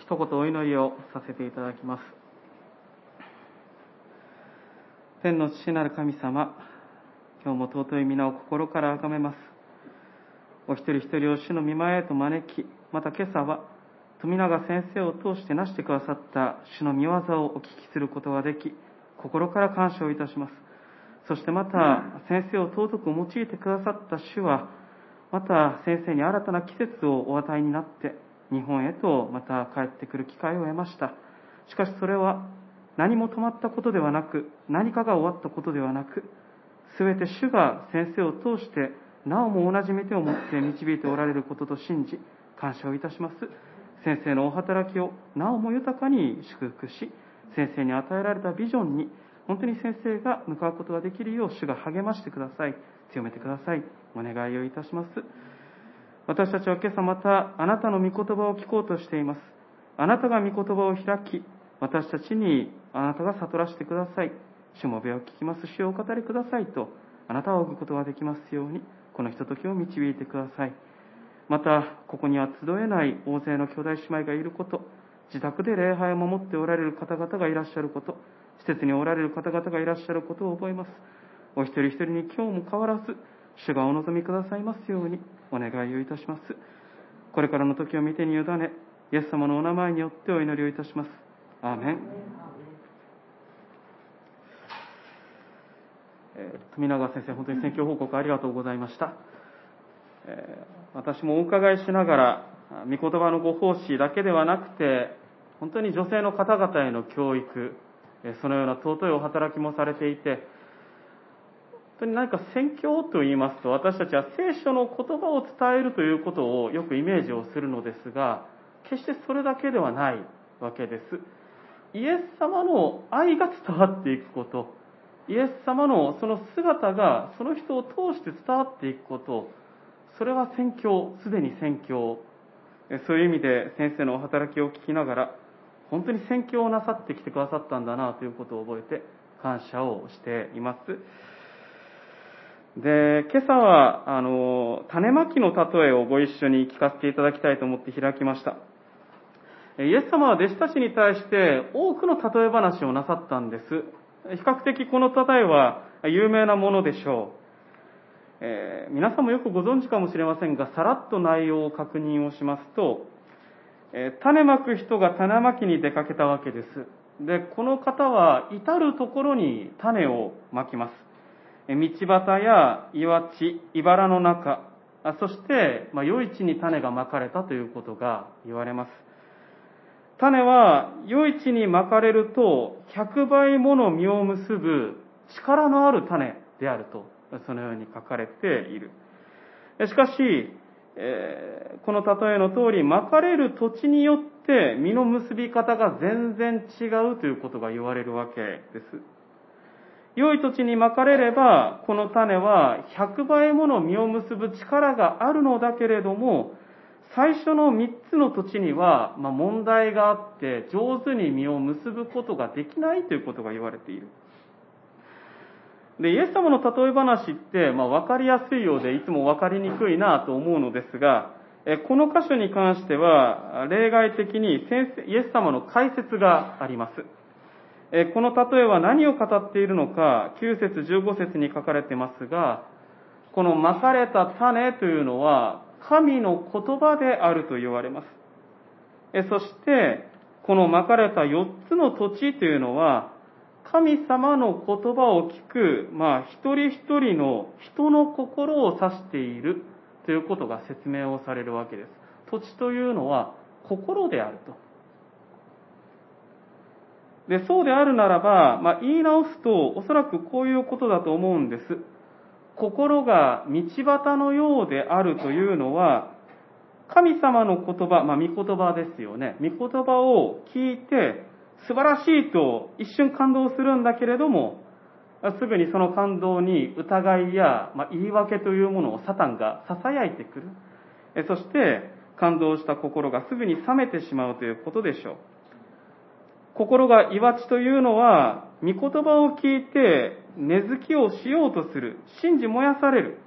一言お祈りをさせていただきます。天の父なる神様今日も尊い皆を心から崇めます。お一人一人を主の御前へと招きまた今朝は富永先生を通して成してくださった主の御業をお聞きすることができ心から感謝をいたします。そしてまた先生を尊く用いてくださった主はまた先生に新たな季節をお与えになって日本へとまた帰ってくる機会を得ました。しかしそれは何も止まったことではなく何かが終わったことではなく全て主が先生を通してなおも同じ目手を持って導いておられることと信じ感謝をいたします。先生のお働きをなおも豊かに祝福し先生に与えられたビジョンに本当に先生が向かうことができるよう主が励ましてください。強めてください。お願いをいたします。私たちは今朝またあなたの御言葉を聞こうとしています。あなたが御言葉を開き私たちにあなたが悟らせてください。しもべを聞きます主をお語りくださいとあなたを置くことができますようにこのひとときを導いてください。またここには集えない大勢の兄弟姉妹がいること自宅で礼拝を守っておられる方々がいらっしゃること施設におられる方々がいらっしゃることを覚えます。お一人一人に今日も変わらず主がお望みくださいますようにお願いをいたします。これからの時を見てに委ねイエス様のお名前によってお祈りをいたします。アーメン。え富永先生、本当に選挙報告ありがとうございました。え私もお伺いしながら、御言葉のご奉仕だけではなくて、本当に女性の方々への教育、そのような尊いお働きもされていて、当に何か宣教と言いますと、私たちは聖書の言葉を伝えるということをよくイメージをするのですが、決してそれだけではないわけです。イエス様の愛が伝わっていくこと、イエス様のその姿がその人を通して伝わっていくことそれは宣教すでに宣教そういう意味で先生のお働きを聞きながら本当に宣教をなさってきてくださったんだなということを覚えて感謝をしていますで今朝はあの種まきの例えをご一緒に聞かせていただきたいと思って開きましたイエス様は弟子たちに対して多くの例え話をなさったんです比較的この例えは有名なものでしょう。えー、皆さんもよくご存知かもしれませんが、さらっと内容を確認をしますと、えー、種まく人が種まきに出かけたわけです。で、この方は至るところに種をまきます。道端や岩地、茨の中、そして、まあ、余市に種がまかれたということが言われます。種は余市にまかれると100倍もの実を結ぶ力のある種であるとそのように書かれているしかし、えー、この例えの通りまかれる土地によって実の結び方が全然違うということが言われるわけです良い土地にまかれればこの種は100倍もの実を結ぶ力があるのだけれども最初の3つの土地には、ま、問題があって上手に実を結ぶことができないということが言われている。で、イエス様の例え話って、まあ、分かりやすいようでいつも分かりにくいなと思うのですが、この箇所に関しては、例外的に先生イエス様の解説があります。この例えは何を語っているのか、9節15節に書かれてますが、このまかれた種というのは、神の言葉であると言われます。そして、このまかれた4つの土地というのは、神様の言葉を聞く、まあ、一人一人の人の心を指しているということが説明をされるわけです。土地というのは心であると。で、そうであるならば、まあ、言い直すと、おそらくこういうことだと思うんです。心が道端のようであるというのは、神様の言葉、まあ、御言葉ですよね。御言葉を聞いて、素晴らしいと一瞬感動するんだけれども、すぐにその感動に疑いや、まあ、言い訳というものをサタンが囁いてくる。そして、感動した心がすぐに冷めてしまうということでしょう。心が岩地というのは、御言葉を聞いて根付きをしようとする、信じ燃やされる。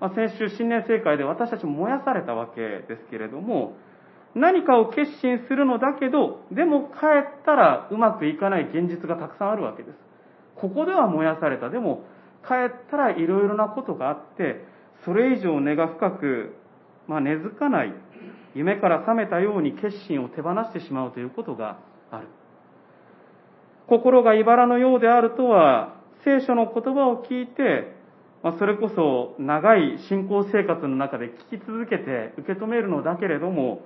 まあ、先週新年正会で私たちも燃やされたわけですけれども、何かを決心するのだけど、でも帰ったらうまくいかない現実がたくさんあるわけです。ここでは燃やされた。でも、帰ったらいろいろなことがあって、それ以上根が深く、まあ、根付かない、夢から覚めたように決心を手放してしまうということがある。心が茨のようであるとは、聖書の言葉を聞いて、まあ、それこそ長い信仰生活の中で聞き続けて受け止めるのだけれども、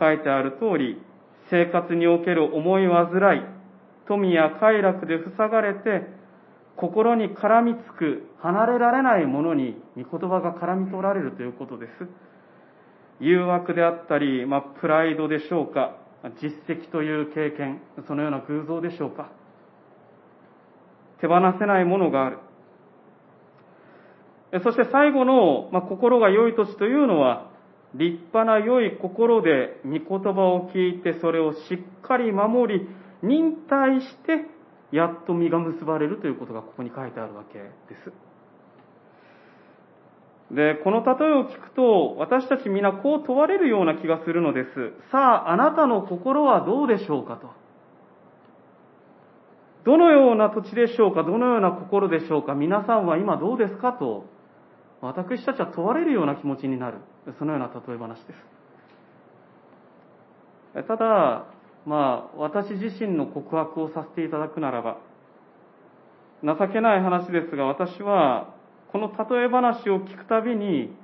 書いてある通り、生活における思い煩い、富や快楽で塞がれて、心に絡みつく、離れられないものに、御言葉が絡み取られるということです。誘惑であったり、まあ、プライドでしょうか、実績という経験、そのような偶像でしょうか。手放せないものがある。そして最後の、まあ、心が良い土地というのは、立派な良い心で御言葉を聞いてそれをしっかり守り、忍耐して、やっと実が結ばれるということがここに書いてあるわけです。で、この例えを聞くと、私たち皆こう問われるような気がするのです。さあ、あなたの心はどうでしょうかと。どのような土地でしょうかどのような心でしょうか皆さんは今どうですかと、私たちは問われるような気持ちになる。そのような例え話です。ただ、まあ、私自身の告白をさせていただくならば、情けない話ですが、私は、この例え話を聞くたびに、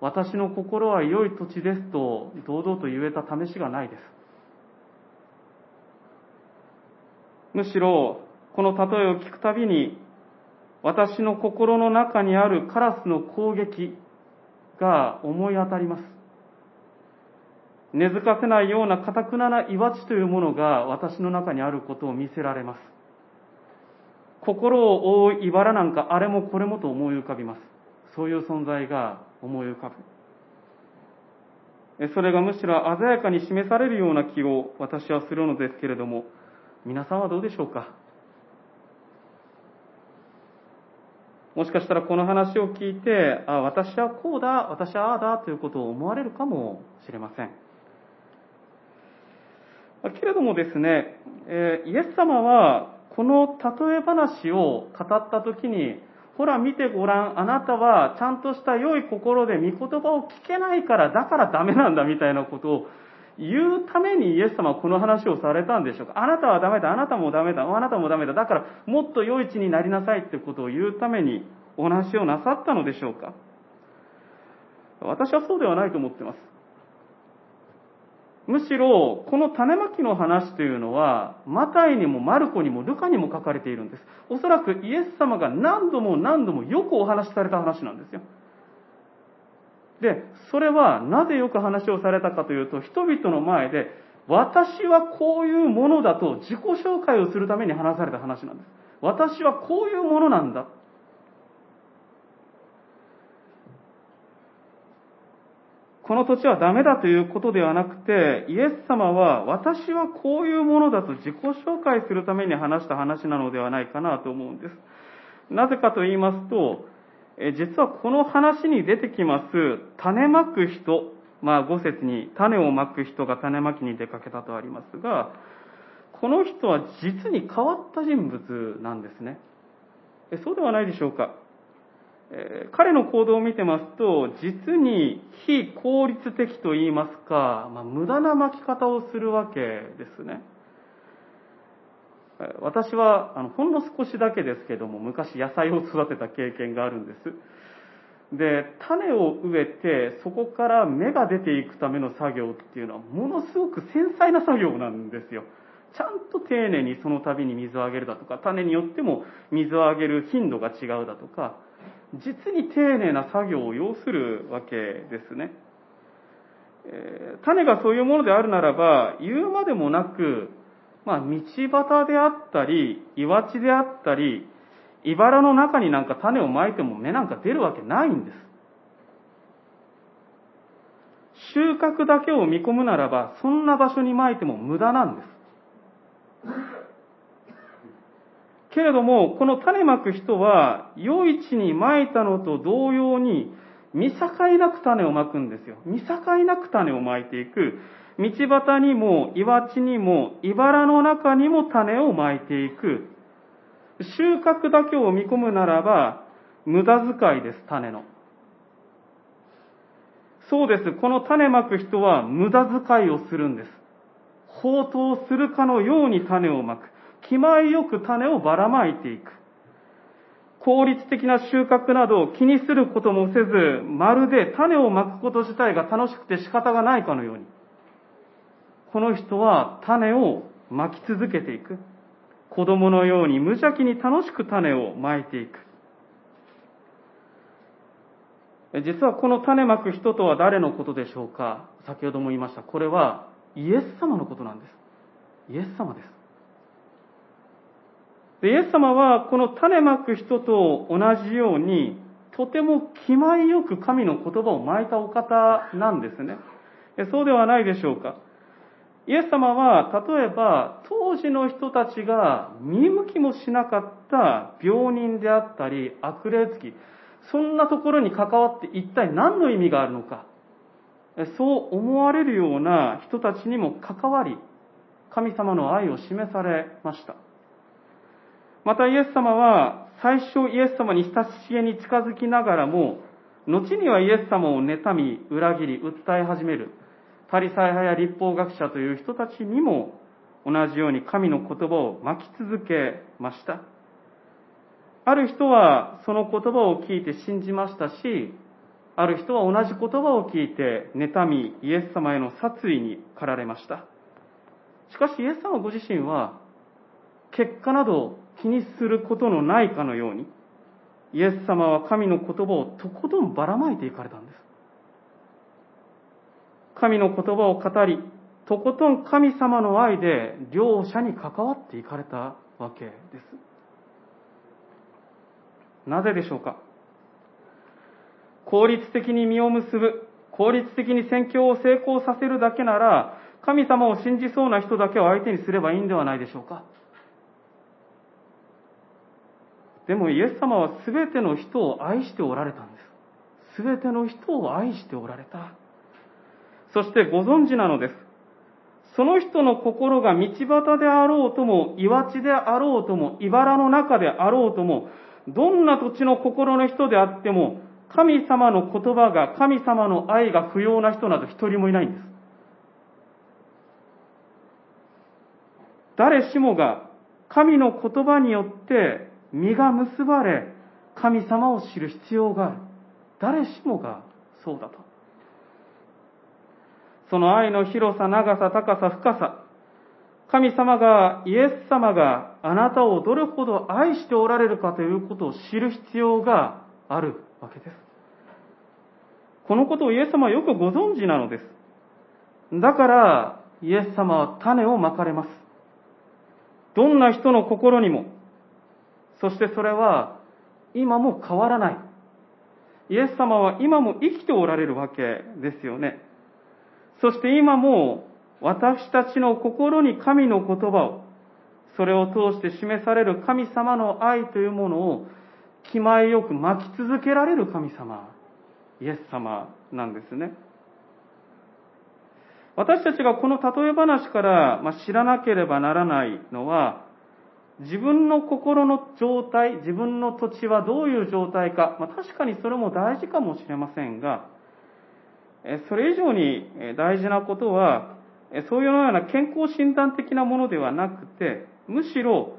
私の心は良い土地ですと堂々と言えた試しがないです。むしろ、この例えを聞くたびに、私の心の中にあるカラスの攻撃が思い当たります。根付かせないような堅くなな岩地というものが私の中にあることを見せられます。心を覆う茨なんかあれもこれもと思い浮かびます。そういう存在が思い浮かぶ。それがむしろ鮮やかに示されるような気を私はするのですけれども、皆さんはどうでしょうか？もしかしたらこの話を聞いて、あ私はこうだ、私はああだということを思われるかもしれません。けれどもですね、イエス様はこの例え話を語った時に、ほら見てごらん、あなたはちゃんとした良い心で御言葉を聞けないから、だからダメなんだみたいなことを言うためにイエス様はこの話をされたんでしょうかあなたはダメだ、あなたもダメだ、あなたもダメだ、だからもっと良い地になりなさいってことを言うためにお話をなさったのでしょうか私はそうではないと思っています。むしろ、この種まきの話というのは、マタイにもマルコにもルカにも書かれているんです。おそらくイエス様が何度も何度もよくお話しされた話なんですよ。で、それはなぜよく話をされたかというと、人々の前で、私はこういうものだと自己紹介をするために話された話なんです。私はこういうものなんだ。この土地はダメだということではなくて、イエス様は私はこういうものだと自己紹介するために話した話なのではないかなと思うんです。なぜかと言いますと、実はこの話に出てきます、種まく人、まあ五節に種をまく人が種まきに出かけたとありますが、この人は実に変わった人物なんですね。そうではないでしょうか。え彼の行動を見てますと、実に非効率的と言いますか、まあ、無駄な巻き方をするわけですね。私はあのほんの少しだけですけども昔野菜を育てた経験があるんですで種を植えてそこから芽が出ていくための作業っていうのはものすごく繊細な作業なんですよちゃんと丁寧にその度に水をあげるだとか種によっても水をあげる頻度が違うだとか実に丁寧な作業を要するわけですね、え、種がそういうものであるならば言うまでもなくまあ、道端であったり、岩地であったり、茨の中になんか種をまいても芽なんか出るわけないんです。収穫だけを見込むならば、そんな場所にまいても無駄なんです。けれども、この種まく人は、良い地にまいたのと同様に、見境なく種をまくんですよ。見境なく種をまいていく。道端にも、岩地にも、茨の中にも種をまいていく。収穫だけを見込むならば、無駄遣いです、種の。そうです。この種まく人は無駄遣いをするんです。放蕩するかのように種をまく。気前よく種をばらまいていく。効率的な収穫などを気にすることもせず、まるで種をまくこと自体が楽しくて仕方がないかのように。この人は種をまき続けていく。子供のように無邪気に楽しく種をまいていく。実はこの種まく人とは誰のことでしょうか？先ほども言いました。これはイエス様のことなんです。イエス様です。でイエス様はこの種まく人と同じように、とても気前よく神の言葉をまいたお方なんですね。そうではないでしょうか。イエス様は、例えば、当時の人たちが見向きもしなかった病人であったり、悪霊つき、そんなところに関わって一体何の意味があるのか。そう思われるような人たちにも関わり、神様の愛を示されました。またイエス様は、最初イエス様に親しげに近づきながらも、後にはイエス様を妬み、裏切り、訴え始める、パリサイ派や立法学者という人たちにも、同じように神の言葉を巻き続けました。ある人はその言葉を聞いて信じましたし、ある人は同じ言葉を聞いて妬み、イエス様への殺意に駆られました。しかしイエス様ご自身は、結果などを気にすることのないかのように、イエス様は神の言葉をとことんばらまいていかれたんです。神の言葉を語り、とことん神様の愛で両者に関わっていかれたわけです。なぜでしょうか？効率的に実を結ぶ、効率的に宣教を成功させるだけなら、神様を信じそうな人だけを相手にすればいいんではないでしょうか？でもイエス様は全ての人を愛しておられたんです。全ての人を愛しておられた。そしてご存知なのです。その人の心が道端であろうとも、岩地であろうとも、茨の中であろうとも、どんな土地の心の人であっても、神様の言葉が、神様の愛が不要な人など一人もいないんです。誰しもが神の言葉によって実が結ばれ、神様を知る必要がある。誰しもがそうだと。その愛の広さ、長さ、高さ、深さ、神様が、イエス様があなたをどれほど愛しておられるかということを知る必要があるわけです。このことをイエス様はよくご存知なのです。だから、イエス様は種をまかれます。どんな人の心にも、そしてそれは今も変わらない。イエス様は今も生きておられるわけですよね。そして今も私たちの心に神の言葉を、それを通して示される神様の愛というものを気前よく巻き続けられる神様、イエス様なんですね。私たちがこの例え話から知らなければならないのは、自分の心の状態、自分の土地はどういう状態か、まあ、確かにそれも大事かもしれませんが、それ以上に大事なことは、そういうような健康診断的なものではなくて、むしろ、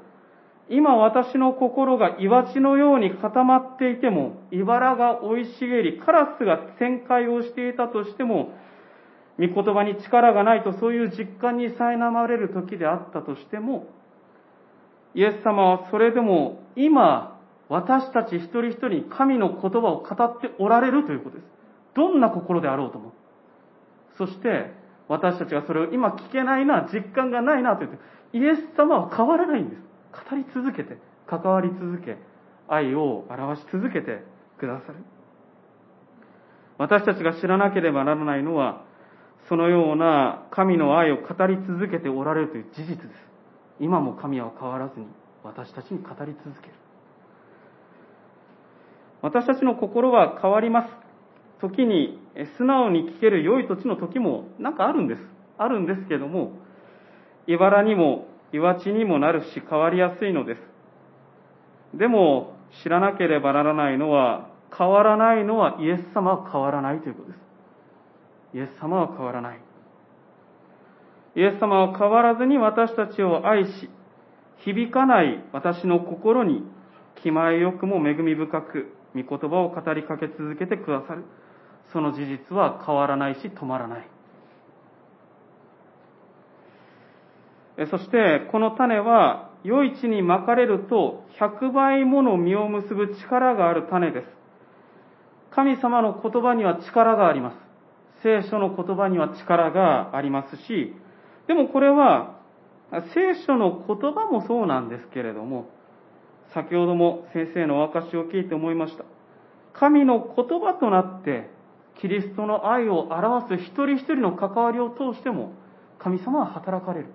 今私の心が岩地のように固まっていても、茨が生い茂り、カラスが旋回をしていたとしても、御言葉に力がないとそういう実感に苛まれる時であったとしても、イエス様はそれでも今、私たち一人一人に神の言葉を語っておられるということです。どんな心であろうとも。そして、私たちがそれを今聞けないな、実感がないなと言って、イエス様は変わらないんです。語り続けて、関わり続け、愛を表し続けてくださる。私たちが知らなければならないのは、そのような神の愛を語り続けておられるという事実です。今も神は変わらずに私たちに語り続ける。私たちの心は変わります。時に素直に聞ける良い土地の時もなんかあるんです。あるんですけども、茨にも岩地にもなるし変わりやすいのです。でも知らなければならないのは、変わらないのはイエス様は変わらないということです。イエス様は変わらない。イエス様は変わらずに私たちを愛し、響かない私の心に気前よくも恵み深く、御言葉を語りかけ続けてくださる。その事実は変わらないし止まらない。そして、この種は、良い地にまかれると、100倍もの実を結ぶ力がある種です。神様の言葉には力があります。聖書の言葉には力がありますし、でもこれは、聖書の言葉もそうなんですけれども、先ほども先生のお証を聞いて思いました。神の言葉となって、キリストの愛を表す一人一人の関わりを通しても、神様は働かれる。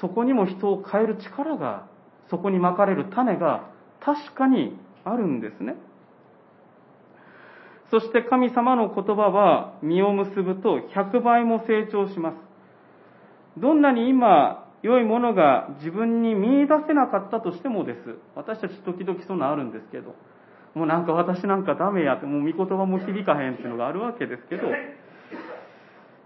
そこにも人を変える力が、そこにまかれる種が確かにあるんですね。そして神様の言葉は実を結ぶと100倍も成長します。どんなに今良いものが自分に見出せなかったとしてもです。私たち時々そんなあるんですけど、もうなんか私なんかダメやって、もう見言葉も響かへんっていうのがあるわけですけど、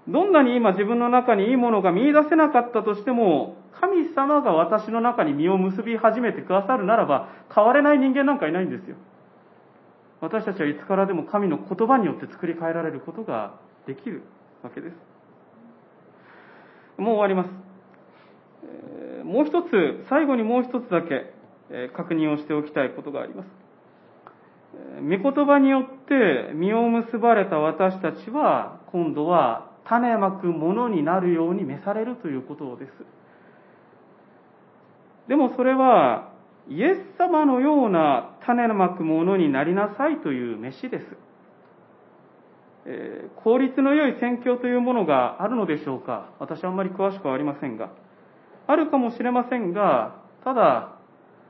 どんなに今自分の中にいいものが見出せなかったとしても、神様が私の中に実を結び始めてくださるならば、変われない人間なんかいないんですよ。私たちはいつからでも神の言葉によって作り変えられることができるわけです。もう終わります。もう一つ、最後にもう一つだけ確認をしておきたいことがあります。御言葉によって実を結ばれた私たちは、今度は種まくものになるように召されるということです。でもそれは、イエス様のような種まくものになりなさいという飯です。えー、効率の良い宣教というものがあるのでしょうか私はあんまり詳しくはありませんが。あるかもしれませんが、ただ、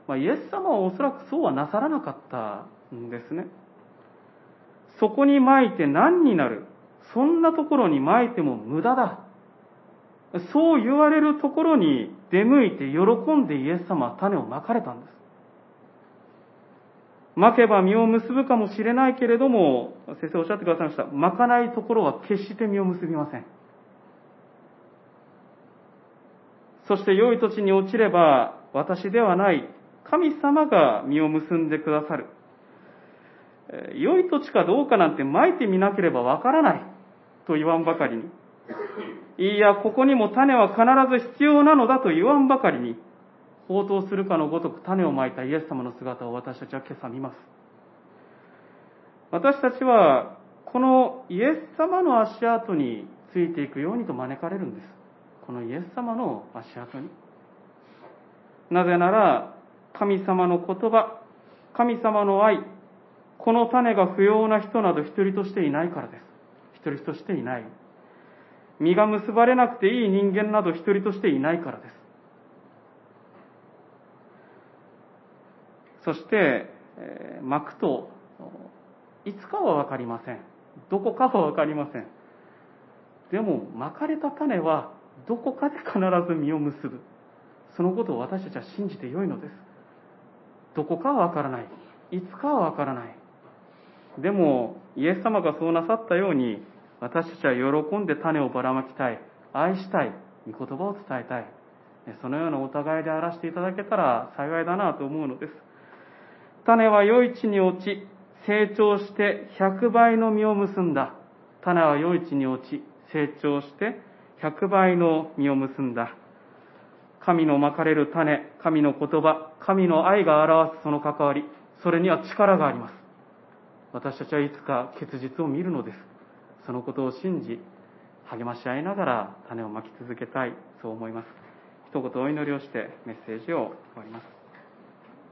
まあ、イエス様はおそらくそうはなさらなかったんですね。そこに撒いて何になるそんなところに撒いても無駄だ。そう言われるところに出向いて喜んでイエス様は種をまかれたんです。まけば実を結ぶかもしれないけれども、先生おっしゃってくださいました。まかないところは決して実を結びません。そして良い土地に落ちれば、私ではない、神様が実を結んでくださる。良い土地かどうかなんてまいてみなければわからない。と言わんばかりに。いや、ここにも種は必ず必要なのだと言わんばかりに、応答するかのごとく種をまいたイエス様の姿を私たちは今朝見ます。私たちは、このイエス様の足跡についていくようにと招かれるんです。このイエス様の足跡に。なぜなら、神様の言葉、神様の愛、この種が不要な人など一人としていないからです。一人としていない。実が結ばれなくていい人間など一人としていないからです。そして、え、巻くと、いつかはわかりません。どこかはわかりません。でも、巻かれた種はどこかで必ず実を結ぶ。そのことを私たちは信じてよいのです。どこかはわからない。いつかはわからない。でも、イエス様がそうなさったように、私たちは喜んで種をばらまきたい。愛したい。御言葉を伝えたい。そのようなお互いであらしていただけたら幸いだなと思うのです。種は良い地に落ち、成長して100倍の実を結んだ。種は良い地に落ち、成長して100倍の実を結んだ。神のまかれる種、神の言葉、神の愛が表すその関わり、それには力があります。私たちはいつか結実を見るのです。そのことを信じ、励まし合いながら種をまき続けたい、そう思います。一言お祈りをしてメッセージを終わります。